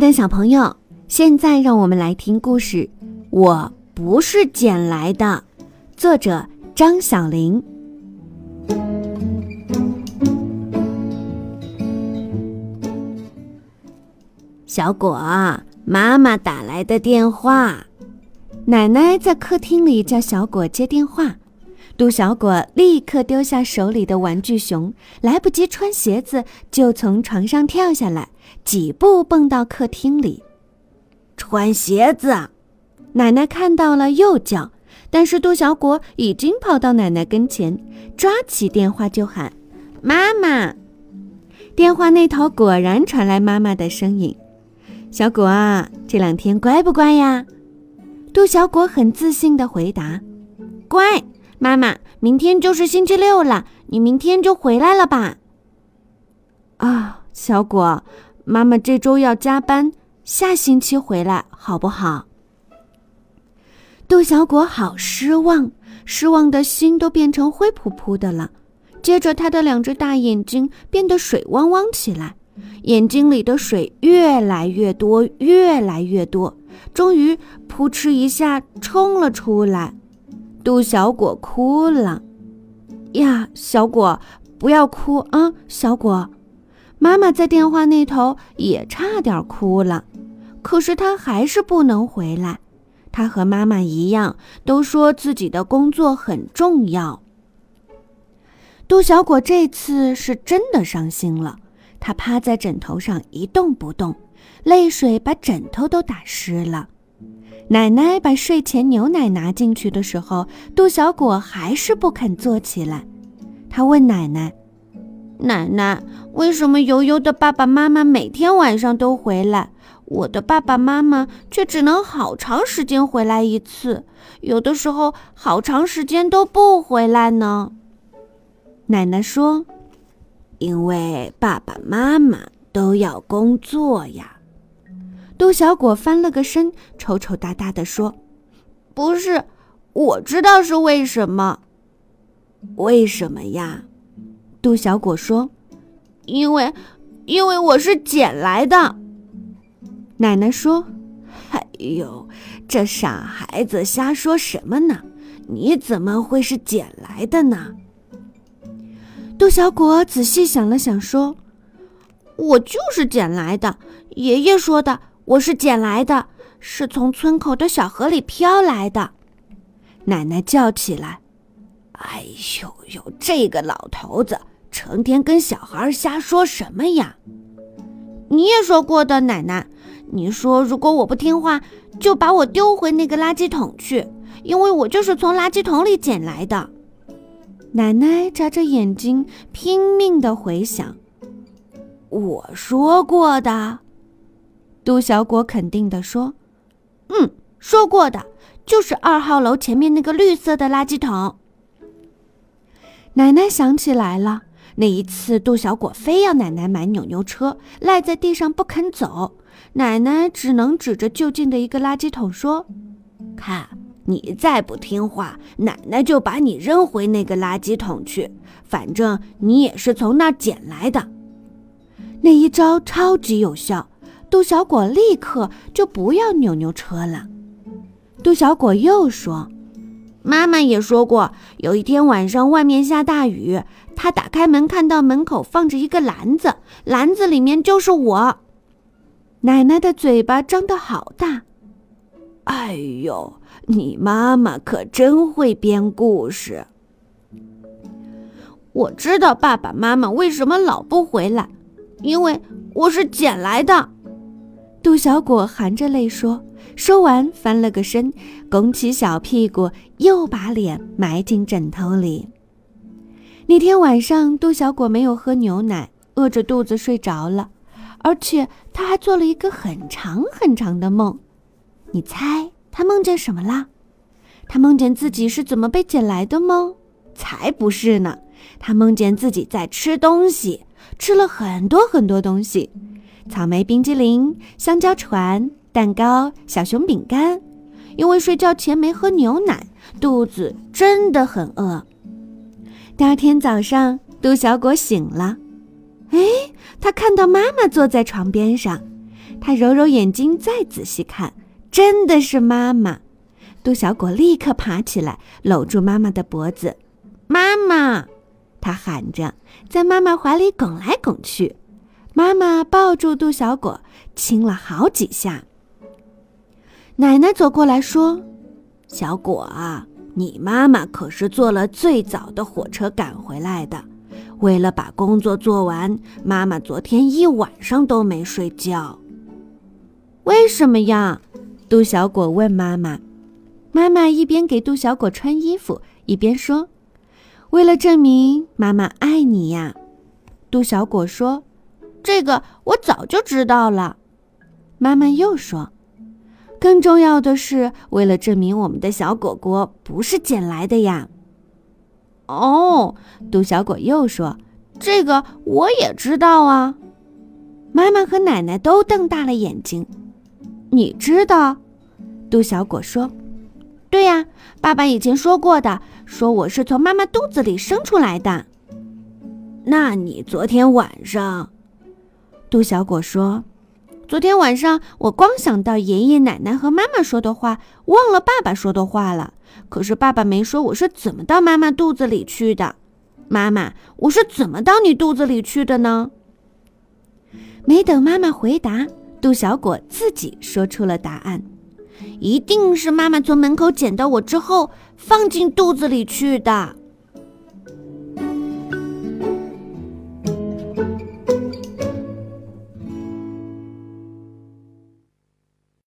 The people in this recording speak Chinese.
的小朋友，现在让我们来听故事。我不是捡来的，作者张小玲。小果，妈妈打来的电话。奶奶在客厅里叫小果接电话。杜小果立刻丢下手里的玩具熊，来不及穿鞋子，就从床上跳下来，几步蹦到客厅里。穿鞋子！奶奶看到了，又叫。但是杜小果已经跑到奶奶跟前，抓起电话就喊：“妈妈！”电话那头果然传来妈妈的声音：“小果啊，这两天乖不乖呀？”杜小果很自信地回答：“乖。”妈妈，明天就是星期六了，你明天就回来了吧？啊，小果，妈妈这周要加班，下星期回来好不好？杜小果好失望，失望的心都变成灰扑扑的了。接着，他的两只大眼睛变得水汪汪起来，眼睛里的水越来越多，越来越多，终于扑哧一下冲了出来。杜小果哭了，呀，小果，不要哭啊，小果。妈妈在电话那头也差点哭了，可是她还是不能回来。她和妈妈一样，都说自己的工作很重要。杜小果这次是真的伤心了，他趴在枕头上一动不动，泪水把枕头都打湿了。奶奶把睡前牛奶拿进去的时候，杜小果还是不肯坐起来。他问奶奶：“奶奶，为什么悠悠的爸爸妈妈每天晚上都回来，我的爸爸妈妈却只能好长时间回来一次，有的时候好长时间都不回来呢？”奶奶说：“因为爸爸妈妈都要工作呀。”杜小果翻了个身，抽抽搭搭地说：“不是，我知道是为什么。为什么呀？”杜小果说：“因为，因为我是捡来的。”奶奶说：“哎呦，这傻孩子瞎说什么呢？你怎么会是捡来的呢？”杜小果仔细想了想，说：“我就是捡来的。爷爷说的。”我是捡来的，是从村口的小河里飘来的。奶奶叫起来：“哎呦呦，这个老头子成天跟小孩瞎说什么呀？”你也说过的，奶奶，你说如果我不听话，就把我丢回那个垃圾桶去，因为我就是从垃圾桶里捡来的。奶奶眨着眼睛，拼命的回想：“我说过的。”杜小果肯定地说：“嗯，说过的，就是二号楼前面那个绿色的垃圾桶。”奶奶想起来了，那一次杜小果非要奶奶买扭扭车，赖在地上不肯走，奶奶只能指着就近的一个垃圾桶说：“看，你再不听话，奶奶就把你扔回那个垃圾桶去。反正你也是从那儿捡来的。”那一招超级有效。杜小果立刻就不要扭扭车了。杜小果又说：“妈妈也说过，有一天晚上外面下大雨，她打开门看到门口放着一个篮子，篮子里面就是我。”奶奶的嘴巴张得好大。哎呦，你妈妈可真会编故事。我知道爸爸妈妈为什么老不回来，因为我是捡来的。杜小果含着泪说，说完翻了个身，拱起小屁股，又把脸埋进枕头里。那天晚上，杜小果没有喝牛奶，饿着肚子睡着了，而且他还做了一个很长很长的梦。你猜他梦见什么了？他梦见自己是怎么被捡来的吗？才不是呢！他梦见自己在吃东西，吃了很多很多东西。草莓冰激凌、香蕉船、蛋糕、小熊饼干，因为睡觉前没喝牛奶，肚子真的很饿。第二天早上，杜小果醒了，哎，他看到妈妈坐在床边上，他揉揉眼睛，再仔细看，真的是妈妈。杜小果立刻爬起来，搂住妈妈的脖子。妈妈，他喊着，在妈妈怀里拱来拱去。妈妈抱住杜小果，亲了好几下。奶奶走过来说：“小果啊，你妈妈可是坐了最早的火车赶回来的。为了把工作做完，妈妈昨天一晚上都没睡觉。为什么呀？”杜小果问妈妈。妈妈一边给杜小果穿衣服，一边说：“为了证明妈妈爱你呀。”杜小果说。这个我早就知道了，妈妈又说：“更重要的是，为了证明我们的小果果不是捡来的呀。”哦，杜小果又说：“这个我也知道啊。”妈妈和奶奶都瞪大了眼睛。“你知道？”杜小果说：“对呀，爸爸以前说过的，说我是从妈妈肚子里生出来的。”那你昨天晚上？杜小果说：“昨天晚上我光想到爷爷奶奶和妈妈说的话，忘了爸爸说的话了。可是爸爸没说我是怎么到妈妈肚子里去的。妈妈，我是怎么到你肚子里去的呢？”没等妈妈回答，杜小果自己说出了答案：“一定是妈妈从门口捡到我之后放进肚子里去的。”